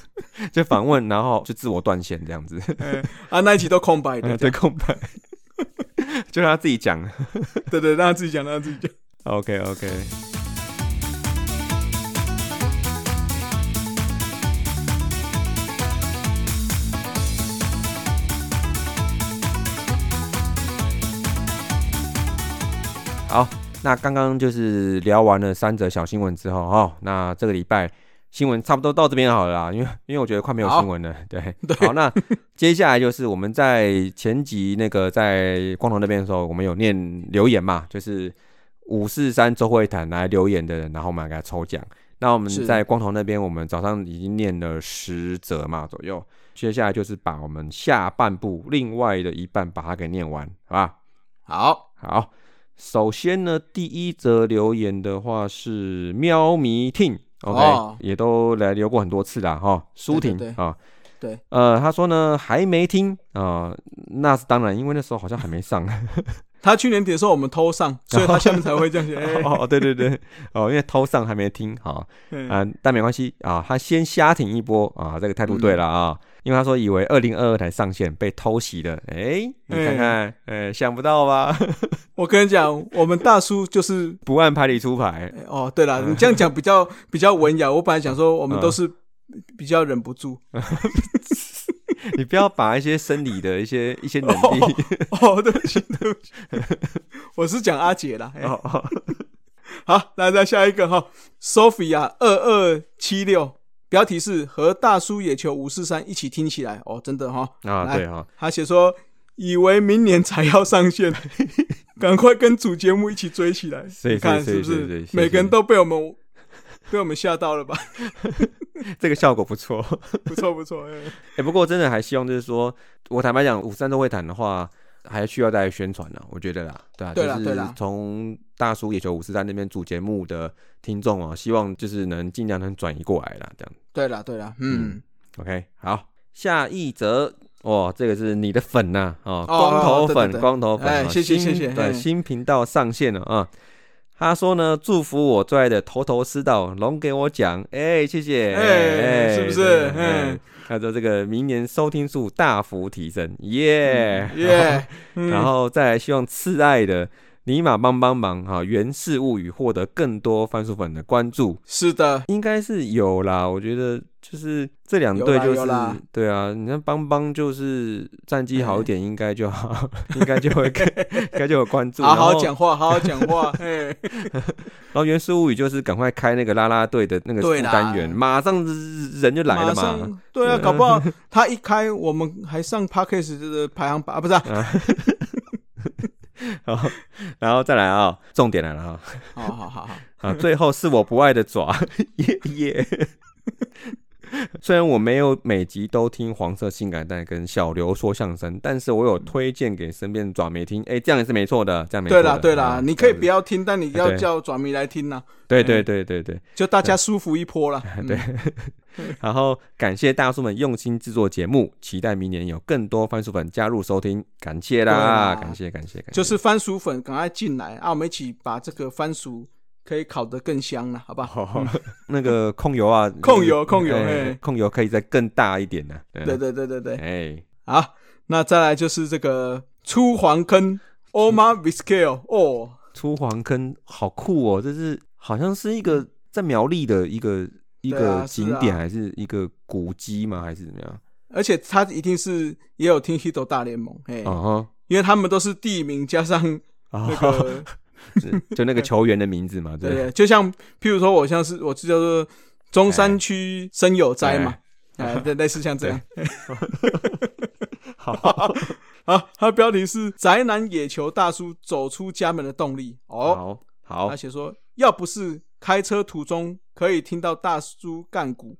就访问，然后就自我断线这样子，哎啊，那一集都空白的，对空白，就让他自己讲。对对，让他自己讲，让他自己讲。OK OK，好，那刚刚就是聊完了三则小新闻之后，哦，那这个礼拜新闻差不多到这边好了啦，因为因为我觉得快没有新闻了，对，对。好，那接下来就是我们在前集那个在光头那边的时候，我们有念留言嘛，就是五四三周会谈来留言的人，然后我们来给他抽奖。那我们在光头那边，我们早上已经念了十则嘛左右，接下来就是把我们下半部另外的一半把它给念完，好吧？好，好，首先呢，第一则留言的话是喵咪听，OK，、哦也都来留过很多次啦哈。舒婷啊，对，呃，他说呢还没听啊、那是当然，因为那时候好像还没上。他去年底的时候我们偷上，所以他下面才会这样写。哎哦，对对对，哦，因为偷上还没听，好嗯啊、但没关系啊，他先瞎挺一波啊，这个态度对了啊，因为他说以为二零二二才上线被偷袭了，哎，你看看，哎，想不到吧？我跟你讲，我们大叔就是不按牌理出牌，哎哦，对了，你这样讲比较比较文雅。我本来想说我们嗯都是比较忍不住。你不要把一些生理的一些一些能力，哦，对不起，对不起，我是讲阿姐啦。哎哦哦好，来再下一个哈，Sophia 二二七六，标题是和大叔野球五四三一起听起来哦，真的哈。啊，对哈，他写说，以为明年才要上线，赶快跟主节目一起追起来。是你看是是不是每个人都被我们被我们吓到了吧？这个效果不错。不错不错，哎哎、不过真的还希望就是说，我坦白讲，五三都会谈的话，还需要再宣传呢。我觉得啦，对啊，就是对啦从大叔野球五四三那边主节目的听众啊，希望就是能尽量能转移过来啦，这样。对了对了，嗯，OK，好，下一则。哦，这个是你的粉呐、哦，哦光头粉，光头粉，谢谢谢谢对，新频道上线了啊。他说呢，祝福我最爱的头头是道，龙给我讲，哎、谢谢，哎是不是？对哎哎他说这个明年收听数大幅提升，耶、耶，嗯然后再来希望挚爱的尼玛帮帮忙哈，源氏物语获得更多番薯粉的关注，是的，应该是有啦，我觉得就是这两队就是对啊，你看帮帮就是战绩好一哎。点，应该就好，应该就会 应该就有关注。好好，讲话，好好讲话，哎，然后原氏物语就是赶快开那个啦啦队的那个单元，马上人就来了嘛。对啊，搞不好他一开，我们还上 Parkes 的排行榜啊，不是啊，然后然后再来啊，重点来了啊好好好好，啊，最后是我不爱的爪，耶 耶。虽然我没有每集都听黄色性感带跟小刘说相声，但是我有推荐给身边的爪迷听，哎、这样也是没错的，这样没错的。对啦对啦啊，你可以不要听，但你要叫爪迷来听呐，子对对对对对。就大家舒服一波啦。嗯对，然后感谢大叔们用心制作节目，期待明年有更多番薯粉加入收听，感谢啦，感谢感谢感谢。就是番薯粉赶快进来啊，我们一起把这个番薯可以烤得更香了，好不好？哦，那个控油啊，控油控油哎嘿控油可以再更大一点呢。对对对对对，哎，好，那再来就是这个出黄坑 Oma Viscale 哦，出黄坑好酷哦，这是好像是一个在苗栗的一个一对个景点，还是一个古迹吗？还是怎么样？而且他一定是也有听 Hito 大联盟，嘿，哦因为他们都是地名加上哈，那个，是就那个球员的名字嘛，对就像譬如说我像是我是叫做中山区生有斋嘛，哎，对，类似像这样。好，好，他的标题是“宅男野球大叔走出家门的动力”。哦，好，好他，写说，要不是开车途中可以听到大叔干股，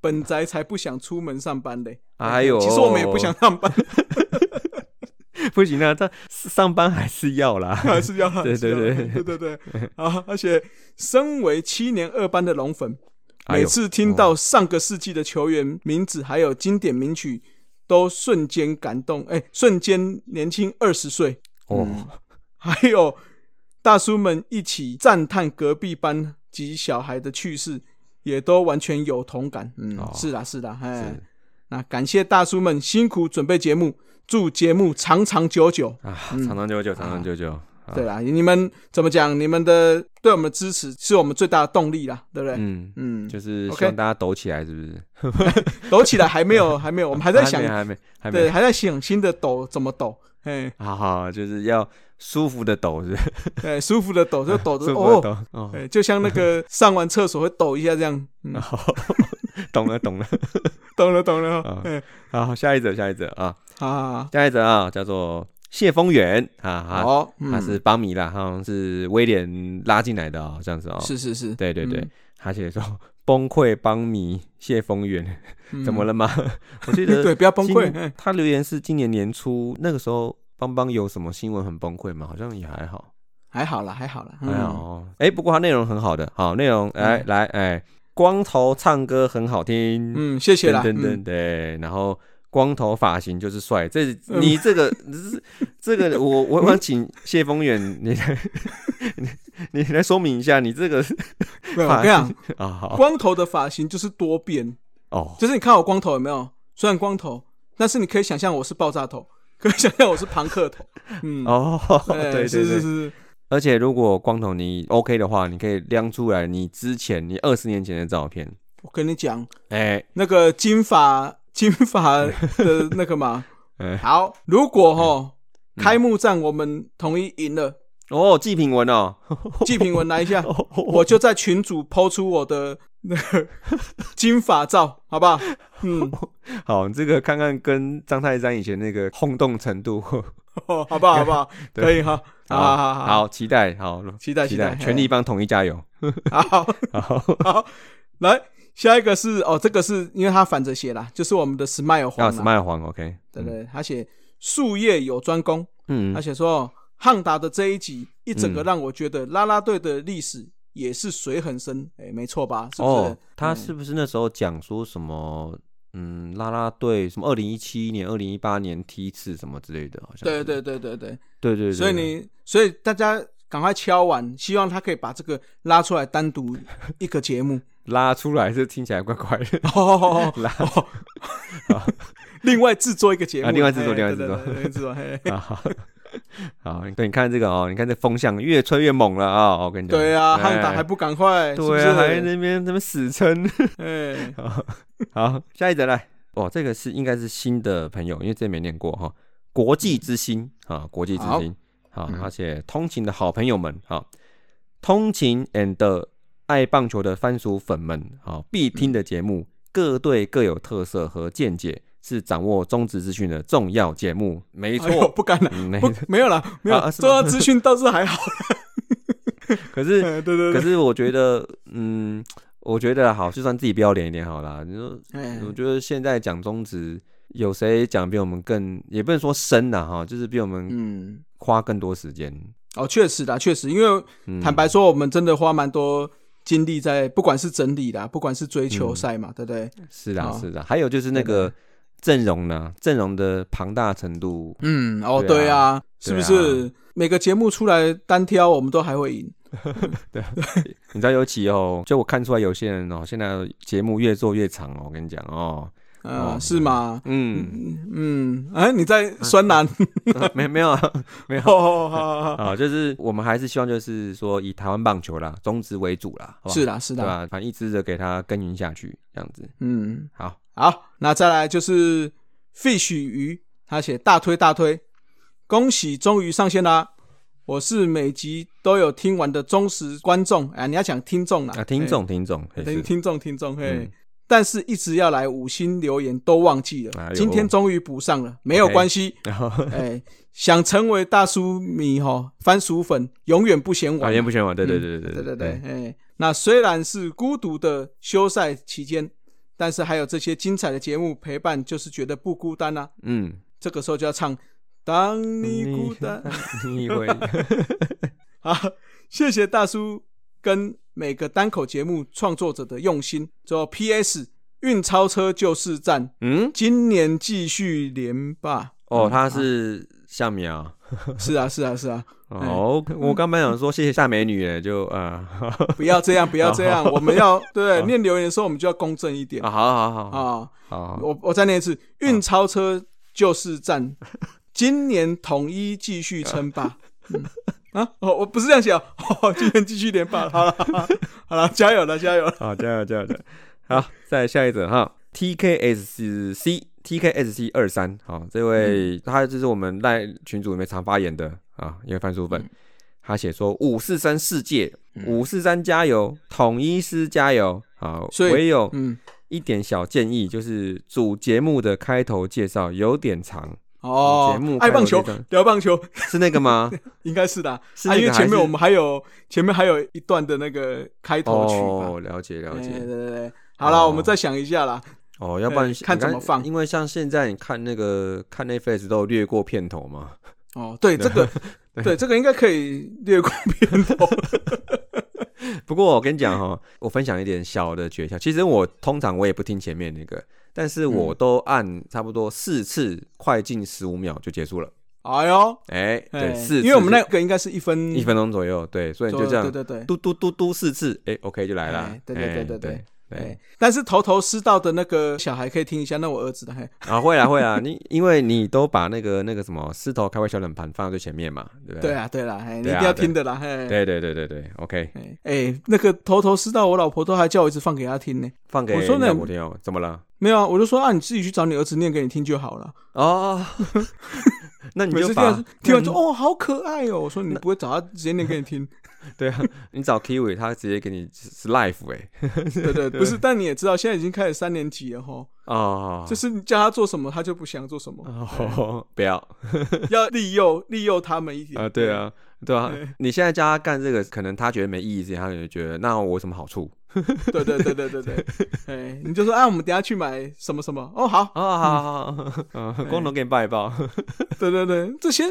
本宅才不想出门上班嘞。哎呦其实我们也不想上班，不行啊，他上班还是要啦。还是要对对对对对对。啊，而且身为七年二班的龙粉，每次听到上个世纪的球员名字还有经典名曲，都瞬间感动，哎、瞬间年轻二十岁。哦，还有大叔们一起赞叹隔壁班及小孩的趣事，也都完全有同感。嗯，哦是啦是啦，哎是，那感谢大叔们辛苦准备节目，祝节目长长久久。啊，长长久久，长长久久。啊对啦，你们怎么讲？你们的对我们的支持是我们最大的动力啦，对不对？嗯，嗯，就是希望大家抖起来，是不是？抖起来还没有，还没有，我们还在想 还没，还没，对，还在想新的抖怎么抖，哎，好好，就是要舒服的抖，是不是？哎，舒服的抖就抖 舒的哦，就像那个 上完厕所会抖一下这样，嗯，好，懂了，懂了。懂了懂了好，下一则，下一则啊，好，下一则啊，叫做谢风源啊，他好，嗯。他是邦迷啦，好像是威廉拉进来的哦，这样子哦。是是是，对对对。嗯，他写说崩溃邦迷谢风源，嗯。怎么了吗？我记得对，不要崩溃，他留言是今年年初那个时候，邦邦有什么新闻很崩溃吗？好像也还好，还好啦，还好啦，嗯。还好哦。哎，不过它内容很好的，好内容哎嗯。来，哎，光头唱歌很好听，嗯，谢谢啦。等等对，然后光头发型就是帅，这你这个 这这个我我想请谢风远 你来你 你来说明一下，你这个发型。啊好。光头的发型就是多变，哦。就是你看我光头有没有？虽然光头，但是你可以想象我是爆炸头，可以想象我是庞克头。嗯，哦，哎对对对，是是是，而且如果光头你 OK 的话，你可以亮出来你之前你二十年前的照片，我跟你讲，哎那个金发金发的 那个嘛，哎。好，如果哈嗯开幕战我们统一赢了，哦，季品文哦，季品文来一下，哦我就在群主抛出我的那个 金发照，好不好？嗯，好，这个看看跟张泰山以前那个轰动程度，哦，好不好？好不好？对。可以哈，好好好好，好，期待，好，期待，期待，全力帮统一加油。好。好，好，来下一个是哦，这个是因为他反着写啦，就是我们的 Smile 黄要啦 smile 黄，OK，对对，他写术业有专攻，嗯他写说汉达的这一集一整个嗯。让我觉得啦啦队的历史也是水很深，哎，没错吧？是不是？哦，他嗯是不是那时候讲说什么？嗯，啦啦队什么？二零一七年、二零一八年梯次什么之类的，好像对对对对对，对对对，所以你所以大家赶快敲完，希望他可以把这个拉出来单独一个节目。拉出来是听起来怪怪的，哦，拉哦 另外制作一个节目，啊另外制作另外制作另外制作，嘿。啊好，好，对，你看这个哦，你看这风向越吹越猛了啊！我跟你讲，对啊，哎汉达还不赶快？对啊，是是还在那边那边死撑。哎，好，下一则来，哦，这个是应该是新的朋友，因为这没念过哈。国际之星啊，国际之星，好，嗯而且通勤的好朋友们，好，通勤 and 爱棒球的番薯粉们，好，必听的节目，各队各有特色和见解，是掌握中职资讯的重要节目。没错，不敢了，嗯，没不没有了，没有啊重要资讯倒是还好。可是哎对对对，可是我觉得，嗯，我觉得好，就算自己不要脸一点好啦。你说，哎我觉得现在讲中职，有谁讲比我们更，也不能说深呐哈，就是比我们嗯，花更多时间。哦，确实的，确实，因为嗯坦白说，我们真的花蛮多精力在，不管是整理啦，不管是追嗯球赛嘛，对不对？是的，哦是的，还有就是那个阵容呢，阵容的庞大程度，嗯，哦，对啊是不对是？每个节目出来单挑，我们都还会赢。对你知道，尤其哦，就我看出来有些人哦，现在节目越做越长哦，我跟你讲哦，呃，哦是吗？嗯，嗯嗯，哎，你在酸男？没没有啊，没有。啊，就是我们还是希望，就是说以台湾棒球啦，中职为主啦，是啦是啦，对吧？反正一直的给它耕耘下去，这样子。嗯，好，好，那再来就是 fish 鱼，他写大推大推，恭喜终于上线啦！我是每集都有听完的忠实观众，啊，你要讲听众啦，啊，听众，听众，听听众，听众，嘿。嗯，但是一直要来五星留言都忘记了，哎今天终于补上了，没有关系，哎，想成为大叔迷哈，番薯粉永远不嫌晚，永远，不嫌我，对对对对对对对，哎，那虽然是孤独的休赛期间，但是还有这些精彩的节目陪伴，就是觉得不孤单啊。嗯，这个时候就要唱《当你孤单》你会 好，谢谢大叔跟每个单口节目创作者的用心。最后 P.S. 运钞车就是赞，嗯，今年继续连霸。哦，嗯他是夏苗。是啊是啊是啊，哦，我刚本想说谢谢夏美女诶，就啊，不要这样不要这样，我们要对念留言的时候我们就要公正一点。啊，好好好好。啊。好，我我再念一次，运钞车就是战，今年统一继续称霸。嗯。啊，哦，我不是这样写哦，哦今年继续连霸。好了，好了，加油了，加油了。好，加油加油加油！好，再来下一则哈，TKSC TKSC 二三，好，这位、他就是我们赖群组里面常发言的啊，因为番薯粉，他写说五四三世界，五四三加油，统一师加油，好，所以唯有嗯，一点小建议，就是主节目的开头介绍有点长，哦节目，爱棒球聊棒球，是那个吗？应该是的啊，是因为前面我们还有前面还有一段的那个开头曲。哦，了解了哎解。对对对，好了，哦我们再想一下啦。哦，要不然哎看怎么放因为像现在你看那个看 Netflix 都有略过片头嘛。哦，对，这个 对这个应该可以略过 片头。不过我跟你讲哈，我分享一点小的诀窍。其实我通常我也不听前面那个，但是我都按差不多四次，快进十五秒就结束了。哎呦，哎，对，哎四，因为我们那个应该是一分一分钟左右，对，所以你就这样对对对，嘟嘟嘟嘟四次，哎，OK 就来了哎。对对对哎对对对哎，但是头头是道的那个小孩可以听一下，那我儿子的嘿，啊，会啊会啊，你因为你都把那个那个什么狮头开胃小冷盘放在最前面嘛，对不对？对啊对啦，嘿，你一定要听的啦，嘿，对对对对对，OK，哎哎，那个头头是道，我老婆都还叫我一直放给她听呢。放给我说那你老婆听哦，怎么了？没有啊，我就说啊，你自己去找你儿子念给你听就好了。哦，那你就把听完说哦，好可爱哦。我说你不会找他直接念给你听，对啊，你找 Kiwi，他直接给你是 life 哎，对对，不是。但你也知道，现在已经开始三年级了哈，哦，就是你叫他做什么，他就不想做什么，哦，不要要利诱利诱他们一点啊，对，啊，对啊对，你现在叫他干这个，可能他觉得没意义，他可能觉得那我有什么好处？对对对对对对，哎，你就说啊，我们等下去买什么什么，哦好，啊，好好好，嗯，光头给你抱一抱，对对对，这些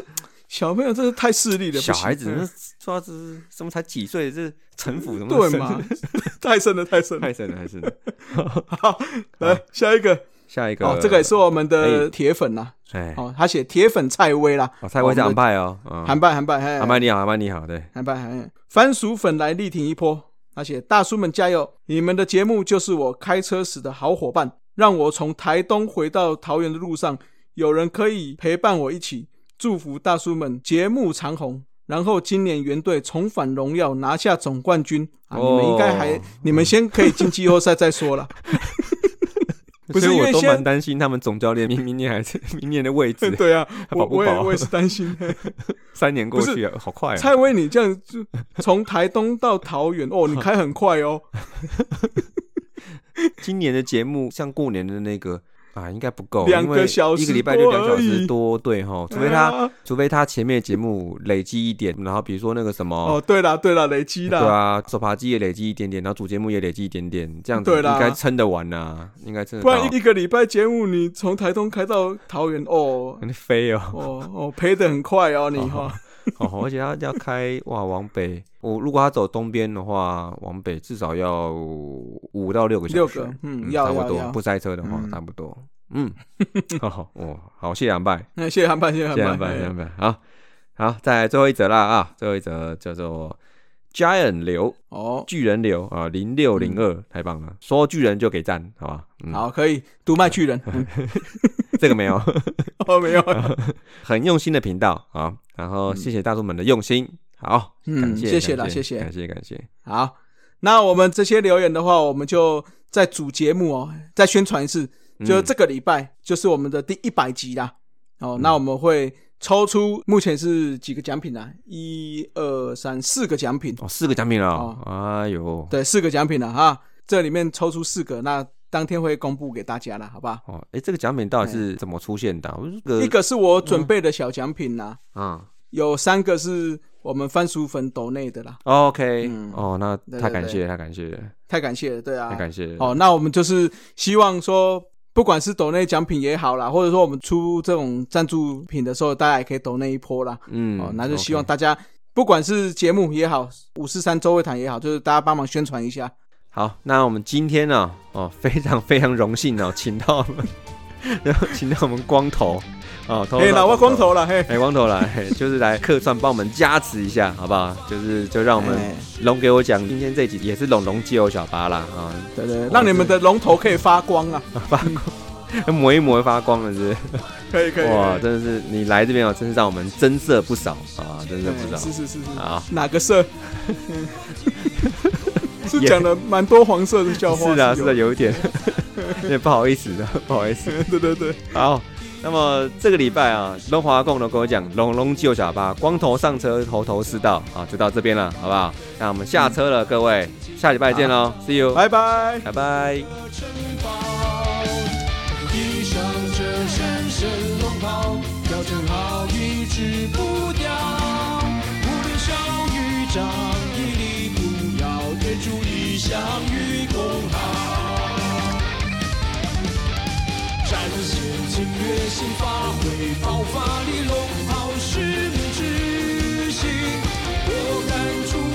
小朋友真是太势利了，小孩子那说这是什么才几岁，这城府怎么对嘛，太深了太深了。太深了，太深了。好，来下一个，下一个，哦，这个也是我们的哎。铁粉呐，哎，哦，他写铁粉蔡威啦，哦，蔡威韩派哦，嗯。韩拜韩拜，嘿韩派你好，韩派你好，对，韩拜韩番薯粉来力挺一波，他写大叔们加油！你们的节目就是我开车时的好伙伴，让我从台东回到桃园的路上，有人可以陪伴我一起。祝福大叔们节目长虹，然后今年原队重返荣耀，拿下总冠军啊！你们应该还，哦你们先可以进季后赛再说了。不是我都蛮担心他们总教练明明年还是 明年的位置，对啊，我我也我也是担心。三年过去了，好快啊！蔡威，你这样就从台东到桃园哦，你开很快哦。今年的节目像过年的那个啊，应该不够，两因为个小时一个礼拜就两小时多，对哈，除非他啊除非他前面节目累积一点，然后比如说那个什么。哦，对了对了，累积啦。对啊，手扒鸡也累积一点点，然后主节目也累积一点点，这样子应该撑得完呐、应该撑得不然。一一个礼拜节目，你从台东开到桃园，哦 你飞哦，哦哦，赔的很快哦，你 哈。哦，而且他要开哇往北，我如果他走东边的话，往北至少要五到六个小时，六个嗯要差不多，不塞车的话，嗯差不多，嗯，好，哦，好，谢谢安拜，那谢谢安拜，谢谢谢谢韩拜。谢谢哎杨拜，好，好，再来最后一则啦啊，最后一则叫做 Giant 流哦，巨人流啊，零六零二，太棒了，说巨人就给赞，好吧，嗯，好，可以独卖巨人。嗯 这个没有。哦，没有。很用心的频道啊，然后谢谢大叔们的用心，好，嗯感谢，谢谢啦谢谢。感谢，感谢，好，那我们这些留言的话，我们就在主节目哦，再宣传一次，就嗯。这个礼拜就是我们的第一百集啦。哦，那我们会抽出目前是几个奖品啊？一二三四个奖品，哦，四个奖品了哦，哎呦，对，四个奖品了哈。这里面抽出四个，那当天会公布给大家了，好吧？哦，哎，这个奖品到底是怎么出现的一个是我准备的小奖品啦，啊有三个是我们番薯粉斗内的啦，，OK，嗯。哦，那太感谢，太感谢，太感谢了，对啊，太感谢了，哦，那我们就是希望说，不管是抖内奖品也好啦，或者说我们出这种赞助品的时候，大家也可以抖那一波啦。嗯，哦，那就希望大家不管是节目也好，五四三周会谈也好，就是大家帮忙宣传一下。好，那我们今天呢，哦，非常非常荣幸哦，请到我们，然后请到我们光头，哦，头嘿，发老外光，头。了，嘿，哎，光头了，嘿就是来客串帮我们加持一下，好不好？就是就让我们哎龙给我讲，今天这一集也是龙龙借我小巴啦，啊，对对，让你们的龙头可以发光啊！发光，磨一磨会发光了，是不是？可以可以，哇，真的是你来这边哦，真是让我们增色不少啊，增色不少。哎是。是是是，好，哪个色？是讲了蛮多黄色的笑话，是的，是的，有，有一点，有点不好意思的，不好意思。对对对，好，那么这个礼拜啊，龙华共都跟我讲，龙龙救小巴，光头上车，头头是道啊，就到这边了，好不好？那我们下车了，各位，下礼拜见喽，See you，拜拜。拜拜。城堡，披上这神圣龙袍，要正好一直不掉。无论小与长，屹立不摇，天主理想与共好。前进，决心发挥爆发力，龙袍使命执行，我敢出。